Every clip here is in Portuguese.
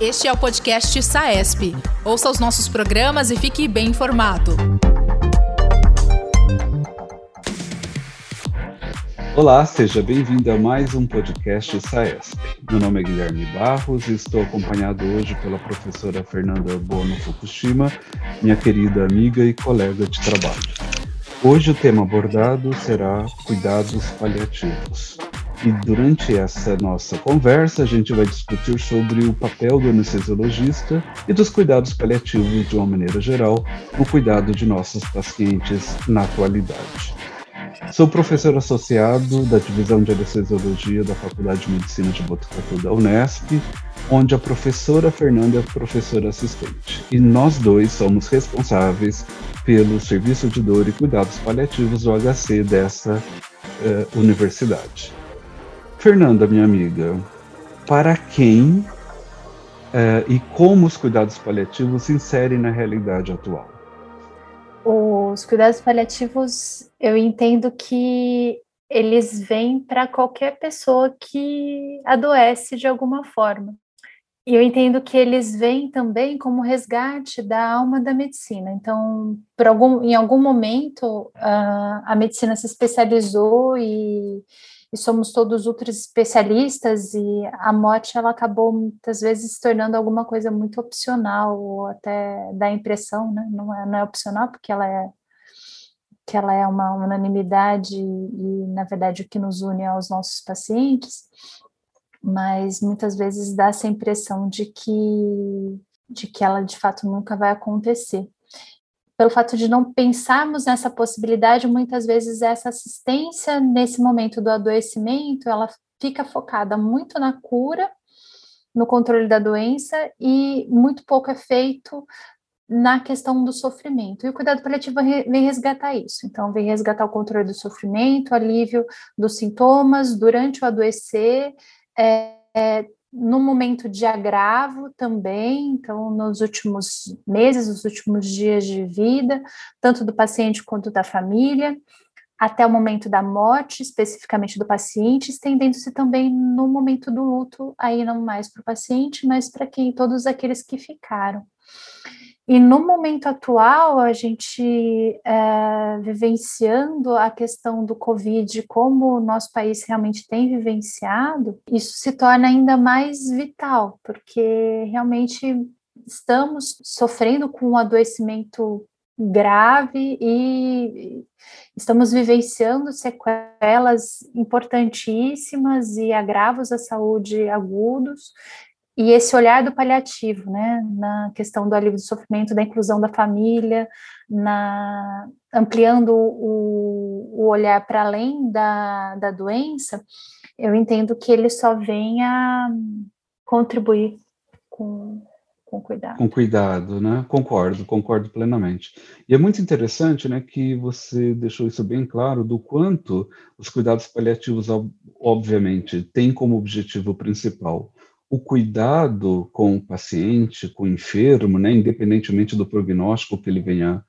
Este é o podcast SAESP. Ouça os nossos programas e fique bem informado. Olá, seja bem-vindo a mais um podcast SAESP. Meu nome é Guilherme Barros e estou acompanhado hoje pela professora Fernanda Bono Fukushima, minha querida amiga e colega de trabalho. Hoje o tema abordado será cuidados paliativos. E durante essa nossa conversa, a gente vai discutir sobre o papel do anestesiologista e dos cuidados paliativos de uma maneira geral no cuidado de nossos pacientes na atualidade. Sou professor associado da Divisão de Anestesiologia da Faculdade de Medicina de Botucatu da Unesp, onde a professora Fernanda é professora assistente. E nós dois somos responsáveis pelo Serviço de Dor e Cuidados Paliativos do HC dessa uh, universidade. Fernanda, minha amiga, para quem uh, e como os cuidados paliativos se inserem na realidade atual? Os cuidados paliativos, eu entendo que eles vêm para qualquer pessoa que adoece de alguma forma. E eu entendo que eles vêm também como resgate da alma da medicina. Então, por algum, em algum momento, a, a medicina se especializou e, e somos todos ultra especialistas e a morte ela acabou muitas vezes se tornando alguma coisa muito opcional ou até dá impressão, né? Não é, não é opcional porque ela é que ela é uma unanimidade e na verdade o que nos une aos nossos pacientes, mas muitas vezes dá essa impressão de que de que ela de fato nunca vai acontecer pelo fato de não pensarmos nessa possibilidade, muitas vezes essa assistência nesse momento do adoecimento, ela fica focada muito na cura, no controle da doença e muito pouco é feito na questão do sofrimento. E o cuidado paliativo vem resgatar isso. Então, vem resgatar o controle do sofrimento, alívio dos sintomas durante o adoecer, é, é, no momento de agravo também, então nos últimos meses, nos últimos dias de vida, tanto do paciente quanto da família, até o momento da morte, especificamente do paciente, estendendo-se também no momento do luto, aí não mais para o paciente, mas para quem todos aqueles que ficaram. E no momento atual, a gente é, vivenciando a questão do Covid, como o nosso país realmente tem vivenciado, isso se torna ainda mais vital, porque realmente estamos sofrendo com um adoecimento grave e estamos vivenciando sequelas importantíssimas e agravos à saúde agudos e esse olhar do paliativo, né, na questão do alívio do sofrimento, da inclusão da família, na ampliando o, o olhar para além da, da doença, eu entendo que ele só vem a contribuir com, com cuidado. Com cuidado, né? Concordo, concordo plenamente. E é muito interessante, né, que você deixou isso bem claro do quanto os cuidados paliativos, obviamente, têm como objetivo principal o cuidado com o paciente, com o enfermo, né, independentemente do prognóstico que ele venha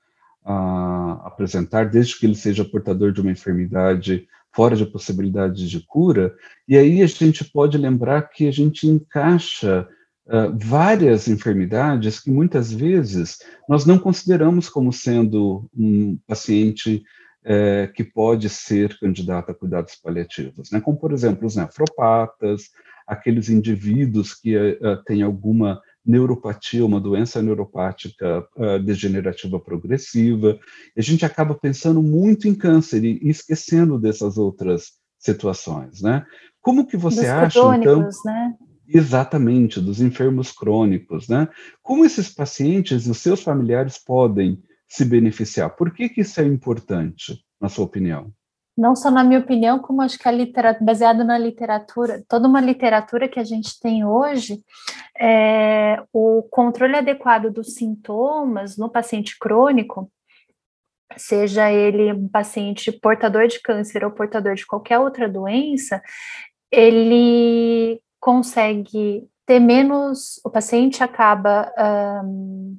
a apresentar, desde que ele seja portador de uma enfermidade fora de possibilidade de cura, e aí a gente pode lembrar que a gente encaixa uh, várias enfermidades que muitas vezes nós não consideramos como sendo um paciente uh, que pode ser candidato a cuidados paliativos, né? como, por exemplo, os nefropatas, aqueles indivíduos que uh, têm alguma neuropatia, uma doença neuropática uh, degenerativa progressiva. A gente acaba pensando muito em câncer e esquecendo dessas outras situações, né? Como que você dos acha, então? Né? Exatamente, dos enfermos crônicos, né? Como esses pacientes e os seus familiares podem se beneficiar? Por que, que isso é importante, na sua opinião? Não só na minha opinião, como acho que a literatura, baseado na literatura, toda uma literatura que a gente tem hoje, é, o controle adequado dos sintomas no paciente crônico, seja ele um paciente portador de câncer ou portador de qualquer outra doença, ele consegue ter menos, o paciente acaba um,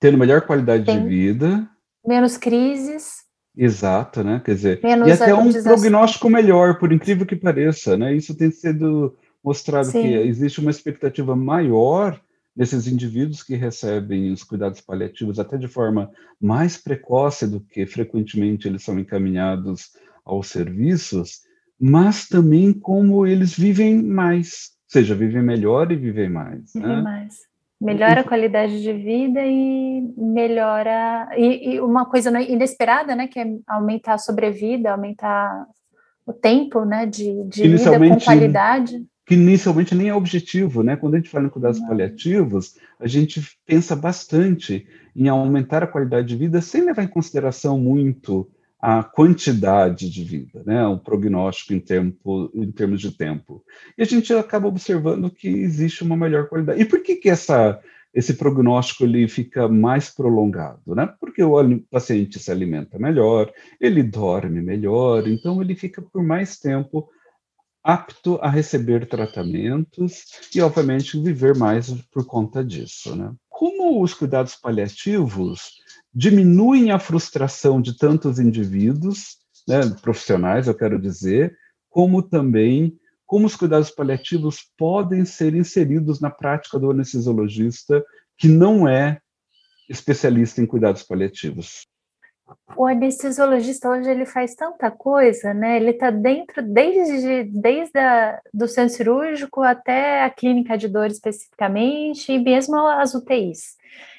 tendo melhor qualidade de vida, menos crises, Exato, né? Quer dizer, Menos e até um prognóstico melhor, por incrível que pareça, né? Isso tem sido mostrado Sim. que existe uma expectativa maior nesses indivíduos que recebem os cuidados paliativos até de forma mais precoce do que frequentemente eles são encaminhados aos serviços, mas também como eles vivem mais, ou seja, vivem melhor e vivem mais. Vivem né? mais. Melhora a qualidade de vida e melhora. E, e, uma coisa inesperada, né? Que é aumentar a sobrevida, aumentar o tempo né, de, de vida com qualidade que inicialmente nem é objetivo, né? Quando a gente fala em cuidados Não. paliativos, a gente pensa bastante em aumentar a qualidade de vida sem levar em consideração muito a quantidade de vida, né? O prognóstico em, tempo, em termos de tempo. E a gente acaba observando que existe uma melhor qualidade. E por que que essa esse prognóstico ele fica mais prolongado, né? Porque o paciente se alimenta melhor, ele dorme melhor, então ele fica por mais tempo apto a receber tratamentos e, obviamente, viver mais por conta disso. Né? Como os cuidados paliativos diminuem a frustração de tantos indivíduos, né, profissionais, eu quero dizer, como também como os cuidados paliativos podem ser inseridos na prática do anestesiologista que não é especialista em cuidados paliativos o anestesiologista hoje ele faz tanta coisa, né? Ele está dentro desde, desde a, do centro cirúrgico até a clínica de dor especificamente e mesmo as UTIs.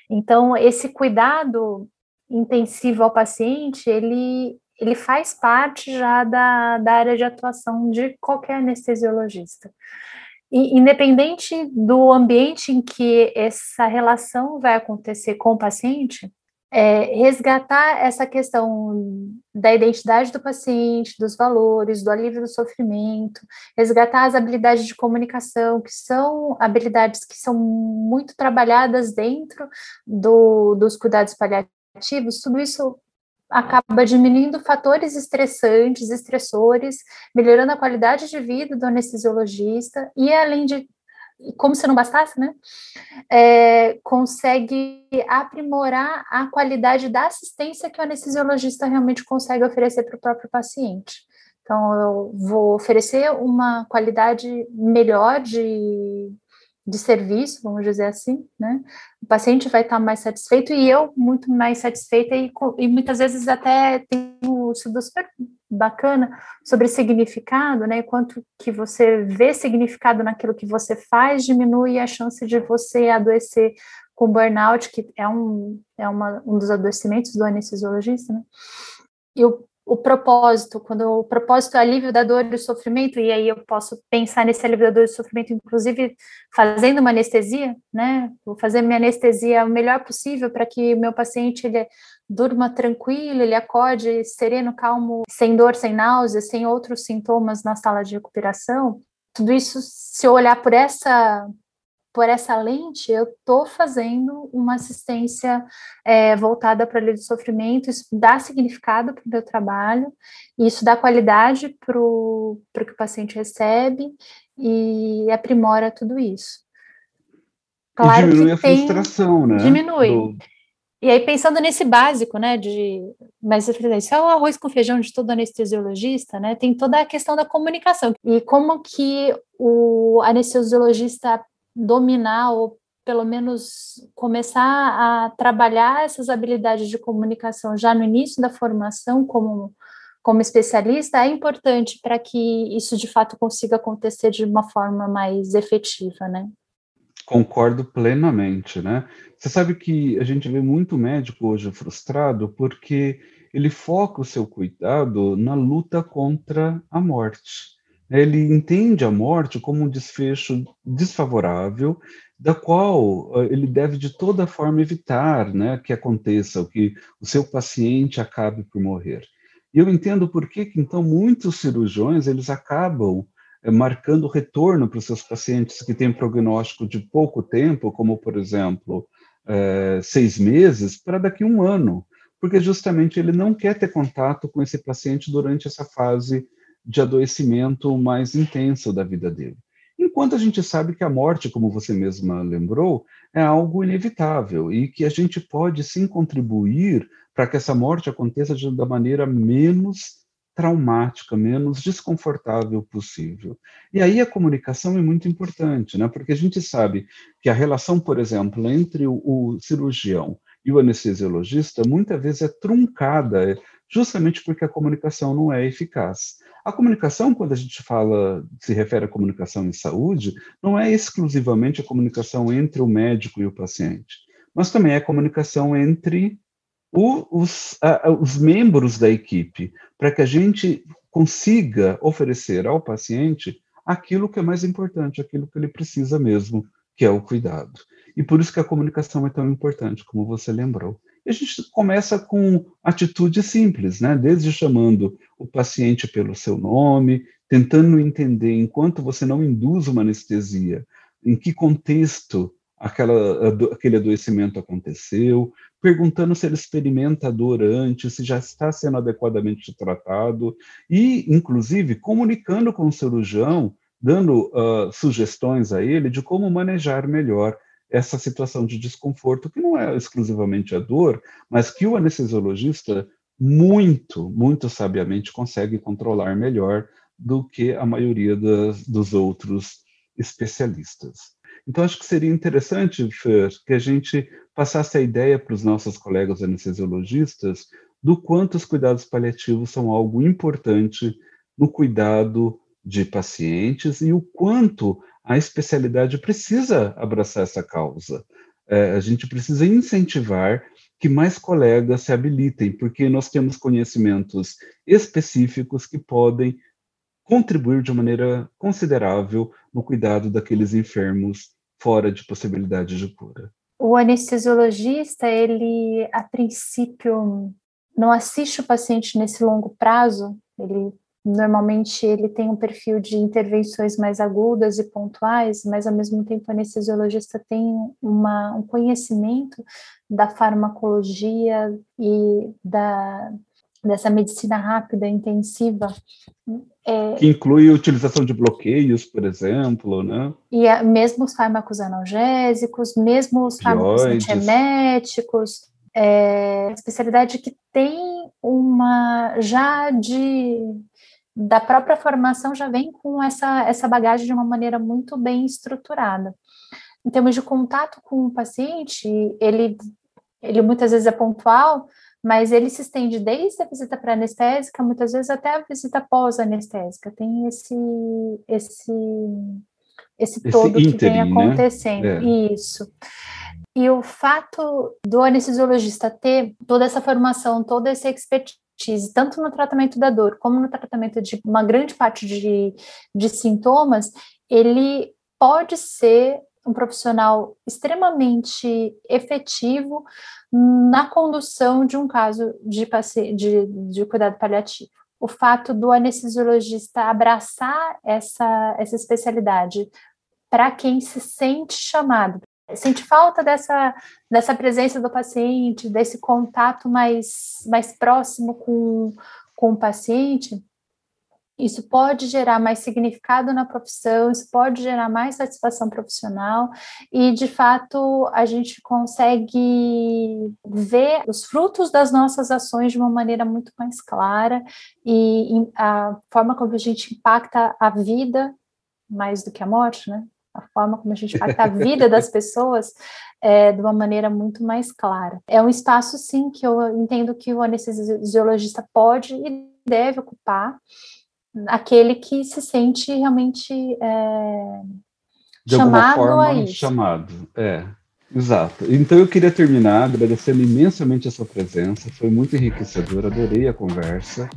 Então, esse cuidado intensivo ao paciente, ele, ele faz parte já da, da área de atuação de qualquer anestesiologista. E, independente do ambiente em que essa relação vai acontecer com o paciente, é, resgatar essa questão da identidade do paciente, dos valores, do alívio do sofrimento, resgatar as habilidades de comunicação, que são habilidades que são muito trabalhadas dentro do, dos cuidados paliativos, tudo isso acaba diminuindo fatores estressantes, estressores, melhorando a qualidade de vida do anestesiologista e, além de como se não bastasse, né? É, consegue aprimorar a qualidade da assistência que o anestesiologista realmente consegue oferecer para o próprio paciente. Então, eu vou oferecer uma qualidade melhor de, de serviço, vamos dizer assim, né? O paciente vai estar mais satisfeito e eu muito mais satisfeita e, e muitas vezes até tenho sido super bacana sobre significado, né? Quanto que você vê significado naquilo que você faz, diminui a chance de você adoecer com burnout, que é um, é uma, um dos adoecimentos do anestesiologista, né? E o propósito, quando o propósito é alívio da dor e do sofrimento, e aí eu posso pensar nesse alívio da dor e do sofrimento, inclusive fazendo uma anestesia, né? Vou fazer minha anestesia o melhor possível para que meu paciente ele durma tranquilo, ele acorde sereno, calmo, sem dor, sem náusea, sem outros sintomas na sala de recuperação. Tudo isso, se eu olhar por essa por essa lente, eu estou fazendo uma assistência é, voltada para o do sofrimento, isso dá significado para o meu trabalho, isso dá qualidade para o que o paciente recebe e aprimora tudo isso. Claro e diminui a tem, frustração, né? Diminui. Do... E aí, pensando nesse básico, né, de, mas isso é o arroz com feijão de todo anestesiologista, né, tem toda a questão da comunicação, e como que o anestesiologista dominar ou pelo menos começar a trabalhar essas habilidades de comunicação já no início da formação como como especialista é importante para que isso de fato consiga acontecer de uma forma mais efetiva, né? Concordo plenamente, né? Você sabe que a gente vê muito médico hoje frustrado porque ele foca o seu cuidado na luta contra a morte. Ele entende a morte como um desfecho desfavorável, da qual uh, ele deve de toda forma evitar né, que aconteça, que o seu paciente acabe por morrer. E eu entendo por que, então, muitos cirurgiões eles acabam eh, marcando retorno para os seus pacientes que têm prognóstico de pouco tempo, como, por exemplo, eh, seis meses, para daqui a um ano, porque justamente ele não quer ter contato com esse paciente durante essa fase de adoecimento mais intenso da vida dele. Enquanto a gente sabe que a morte, como você mesma lembrou, é algo inevitável e que a gente pode sim contribuir para que essa morte aconteça da maneira menos traumática, menos desconfortável possível. E aí a comunicação é muito importante, né? Porque a gente sabe que a relação, por exemplo, entre o, o cirurgião e o anestesiologista muitas vezes é truncada, justamente porque a comunicação não é eficaz. A comunicação, quando a gente fala, se refere à comunicação em saúde, não é exclusivamente a comunicação entre o médico e o paciente, mas também é a comunicação entre o, os, a, os membros da equipe, para que a gente consiga oferecer ao paciente aquilo que é mais importante, aquilo que ele precisa mesmo, que é o cuidado. E por isso que a comunicação é tão importante, como você lembrou. A gente começa com atitudes simples, né? Desde chamando o paciente pelo seu nome, tentando entender, enquanto você não induz uma anestesia, em que contexto aquela, aquele adoecimento aconteceu, perguntando se ele experimenta dor antes, se já está sendo adequadamente tratado, e, inclusive, comunicando com o cirurgião, dando uh, sugestões a ele de como manejar melhor essa situação de desconforto, que não é exclusivamente a dor, mas que o anestesiologista muito, muito sabiamente consegue controlar melhor do que a maioria das, dos outros especialistas. Então, acho que seria interessante, Fer, que a gente passasse a ideia para os nossos colegas anestesiologistas do quanto os cuidados paliativos são algo importante no cuidado de pacientes e o quanto a especialidade precisa abraçar essa causa. É, a gente precisa incentivar que mais colegas se habilitem, porque nós temos conhecimentos específicos que podem contribuir de maneira considerável no cuidado daqueles enfermos fora de possibilidade de cura. O anestesiologista, ele a princípio não assiste o paciente nesse longo prazo, ele normalmente ele tem um perfil de intervenções mais agudas e pontuais, mas ao mesmo tempo o anestesiologista tem uma, um conhecimento da farmacologia e da, dessa medicina rápida, intensiva. É, que inclui a utilização de bloqueios, por exemplo, né? E a, mesmo os fármacos analgésicos, mesmo os fármacos antieméticos, é, especialidade que tem uma já de da própria formação já vem com essa, essa bagagem de uma maneira muito bem estruturada. Em termos de contato com o paciente, ele, ele muitas vezes é pontual, mas ele se estende desde a visita pré-anestésica, muitas vezes até a visita pós-anestésica. Tem esse, esse, esse, esse todo que vem né? acontecendo. Né? É. Isso. E o fato do anestesiologista ter toda essa formação, toda essa expertise, tanto no tratamento da dor como no tratamento de uma grande parte de, de sintomas, ele pode ser um profissional extremamente efetivo na condução de um caso de, de, de cuidado paliativo. O fato do anestesiologista abraçar essa, essa especialidade para quem se sente chamado, sente falta dessa, dessa presença do paciente, desse contato mais, mais próximo com, com o paciente, isso pode gerar mais significado na profissão, isso pode gerar mais satisfação profissional e, de fato, a gente consegue ver os frutos das nossas ações de uma maneira muito mais clara e a forma como a gente impacta a vida mais do que a morte, né? A forma como a gente impacta a vida das pessoas é, de uma maneira muito mais clara. É um espaço, sim, que eu entendo que o anestesiologista pode e deve ocupar, aquele que se sente realmente é, de chamado forma, a isso. Chamado, é. Exato. Então eu queria terminar agradecendo imensamente a sua presença, foi muito enriquecedor, adorei a conversa.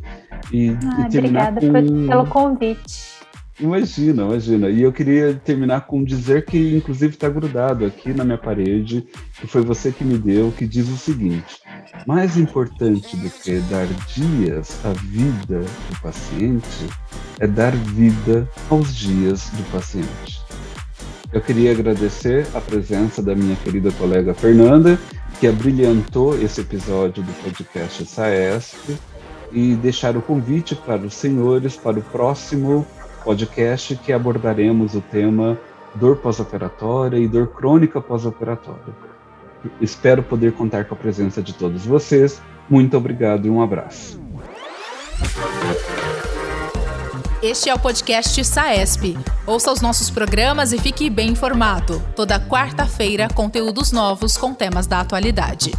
E, ah, e obrigada com... pelo convite. Imagina, imagina. E eu queria terminar com dizer que, inclusive, está grudado aqui na minha parede, que foi você que me deu, que diz o seguinte: mais importante do que dar dias à vida do paciente é dar vida aos dias do paciente. Eu queria agradecer a presença da minha querida colega Fernanda, que abrilhantou esse episódio do podcast SAESP, e deixar o convite para os senhores para o próximo podcast que abordaremos o tema dor pós-operatória e dor crônica pós-operatória. Espero poder contar com a presença de todos vocês. Muito obrigado e um abraço. Este é o podcast SAESP. Ouça os nossos programas e fique bem informado. Toda quarta-feira, conteúdos novos com temas da atualidade.